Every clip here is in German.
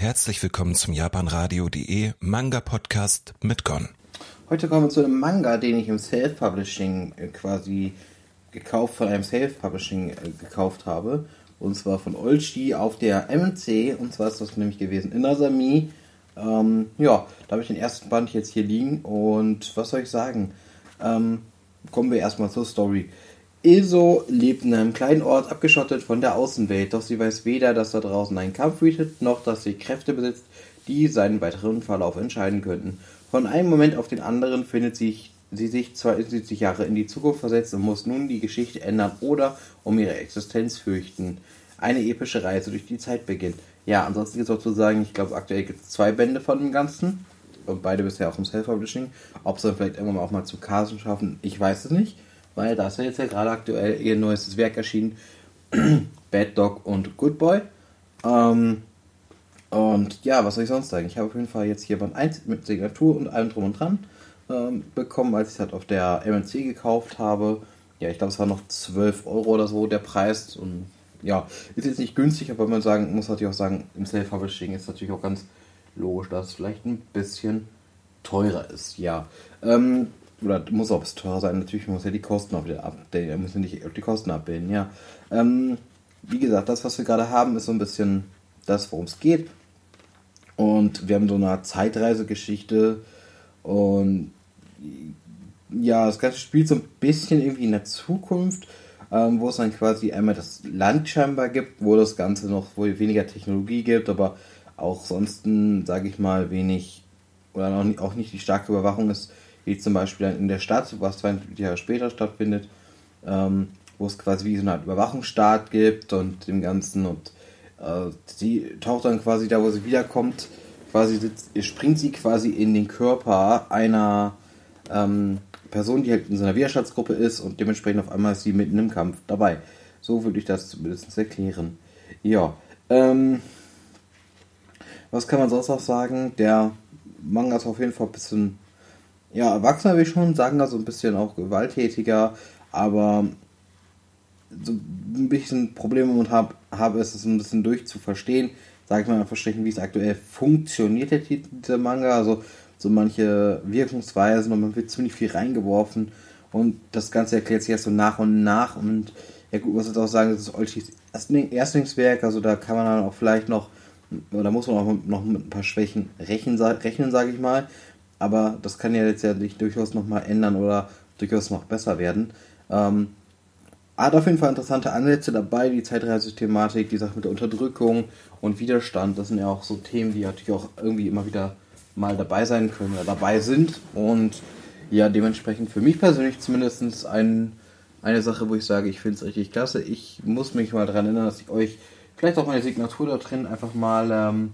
Herzlich willkommen zum japanradio.de Manga Podcast mit Gon. Heute kommen wir zu einem Manga, den ich im Self-Publishing äh, quasi gekauft, von einem Self-Publishing äh, gekauft habe. Und zwar von Olchi auf der MNC. Und zwar ist das nämlich gewesen Inazami. Ähm, ja, da habe ich den ersten Band jetzt hier liegen. Und was soll ich sagen? Ähm, kommen wir erstmal zur Story. Ilso lebt in einem kleinen Ort, abgeschottet von der Außenwelt, doch sie weiß weder, dass da draußen ein Kampf wütet, noch dass sie Kräfte besitzt, die seinen weiteren Verlauf entscheiden könnten. Von einem Moment auf den anderen findet sich, sie sich 72 Jahre in die Zukunft versetzt und muss nun die Geschichte ändern oder um ihre Existenz fürchten. Eine epische Reise durch die Zeit beginnt. Ja, ansonsten gibt es auch zu sagen, ich glaube, aktuell gibt es zwei Bände von dem Ganzen. Und beide bisher auch im Self-Publishing. Ob sie dann vielleicht irgendwann auch mal zu Casen schaffen, ich weiß es nicht weil da ist ja jetzt ja gerade aktuell ihr neuestes Werk erschienen, Bad Dog und Good Boy. Ähm, und ja, was soll ich sonst sagen? Ich habe auf jeden Fall jetzt hier Band 1 mit Signatur und allem drum und dran ähm, bekommen, als ich es halt auf der MNC gekauft habe. Ja, ich glaube, es war noch 12 Euro oder so der Preis. Und ja, ist jetzt nicht günstig, aber man sagen, muss natürlich auch sagen, im Self-Publishing ist natürlich auch ganz logisch, dass es vielleicht ein bisschen teurer ist. Ja. Ähm, oder muss auch teurer sein, natürlich muss ja die Kosten auch wieder abbilden, müssen nicht die Kosten abbilden, ja. Ähm, wie gesagt, das, was wir gerade haben, ist so ein bisschen das, worum es geht. Und wir haben so eine Zeitreisegeschichte und ja, das Ganze spielt so ein bisschen irgendwie in der Zukunft, ähm, wo es dann quasi einmal das Land scheinbar gibt, wo das Ganze noch, wo weniger Technologie gibt, aber auch sonst, sage ich mal, wenig oder auch nicht, auch nicht die starke Überwachung ist wie zum Beispiel in der Stadt, was 20 Jahre später stattfindet, ähm, wo es quasi wie so eine Art Überwachungsstaat gibt und dem Ganzen und äh, sie taucht dann quasi da, wo sie wiederkommt, quasi sitzt, springt sie quasi in den Körper einer ähm, Person, die halt in so einer Widerstandsgruppe ist und dementsprechend auf einmal ist sie mitten im Kampf dabei. So würde ich das zumindest erklären. Ja, ähm, was kann man sonst noch sagen? Der Manga ist auf jeden Fall ein bisschen ja, Erwachsener will ich schon sagen, da so ein bisschen auch gewalttätiger, aber so ein bisschen Probleme und habe, habe es ein bisschen durchzuverstehen, sage ich mal verstecken, wie es aktuell funktioniert, der dieser Manga, also so manche Wirkungsweisen und man wird ziemlich viel reingeworfen und das Ganze erklärt sich erst so nach und nach und ja gut, muss jetzt auch sagen, das ist Olchis Erstlingswerk, also da kann man dann auch vielleicht noch, oder muss man auch noch mit ein paar Schwächen rechnen, rechnen sage ich mal, aber das kann ja jetzt ja durchaus nochmal ändern oder durchaus noch besser werden. Ähm, hat auf jeden Fall interessante Ansätze dabei, die Zeitreise-Thematik, die Sache mit der Unterdrückung und Widerstand, das sind ja auch so Themen, die natürlich auch irgendwie immer wieder mal dabei sein können oder dabei sind und ja, dementsprechend für mich persönlich zumindest ein, eine Sache, wo ich sage, ich finde es richtig klasse. Ich muss mich mal daran erinnern, dass ich euch vielleicht auch meine Signatur da drin einfach mal ähm,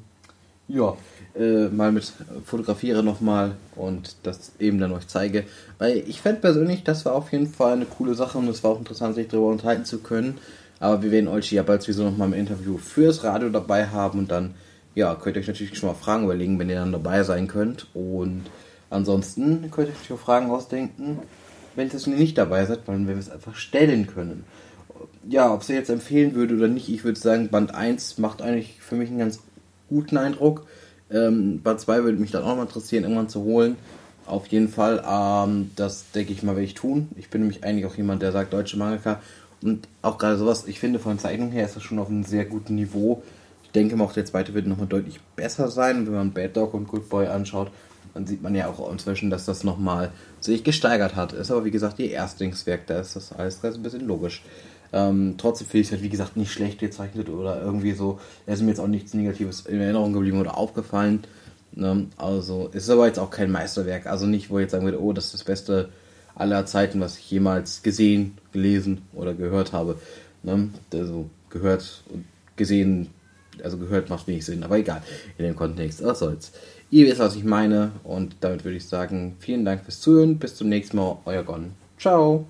ja, äh, mal mit fotografiere nochmal und das eben dann euch zeige. Weil ich fände persönlich, das war auf jeden Fall eine coole Sache und es war auch interessant, sich darüber unterhalten zu können. Aber wir werden euch ja bald sowieso nochmal im Interview fürs Radio dabei haben und dann, ja, könnt ihr euch natürlich schon mal Fragen überlegen, wenn ihr dann dabei sein könnt. Und ansonsten könnt ihr euch auch Fragen ausdenken, wenn ihr nicht dabei seid, weil wir es einfach stellen können. Ja, ob sie jetzt empfehlen würde oder nicht, ich würde sagen, Band 1 macht eigentlich für mich einen ganz guten Eindruck. Ähm, Band 2 würde mich dann auch mal interessieren, irgendwann zu holen. Auf jeden Fall, ähm, das denke ich mal, werde ich tun. Ich bin nämlich eigentlich auch jemand, der sagt, deutsche Mangaka. Und auch gerade sowas, ich finde von Zeichnung her ist das schon auf einem sehr guten Niveau. Ich denke mal, auch der zweite wird nochmal deutlich besser sein. Wenn man Bad Dog und Good Boy anschaut, dann sieht man ja auch inzwischen, dass das nochmal sich gesteigert hat. Ist aber wie gesagt ihr Erstlingswerk, da ist das alles ein bisschen logisch. Ähm, trotzdem finde ich es halt, wie gesagt, nicht schlecht gezeichnet oder irgendwie so. Es ist mir jetzt auch nichts Negatives in Erinnerung geblieben oder aufgefallen. Ne? Also, es ist aber jetzt auch kein Meisterwerk. Also nicht, wo ich jetzt sagen würde, oh, das ist das Beste aller Zeiten, was ich jemals gesehen, gelesen oder gehört habe. Ne? Also, gehört und gesehen, also gehört macht wenig Sinn, aber egal, in dem Kontext, was soll's. Ihr wisst, was ich meine und damit würde ich sagen, vielen Dank fürs Zuhören, bis zum nächsten Mal, euer Gon. Ciao!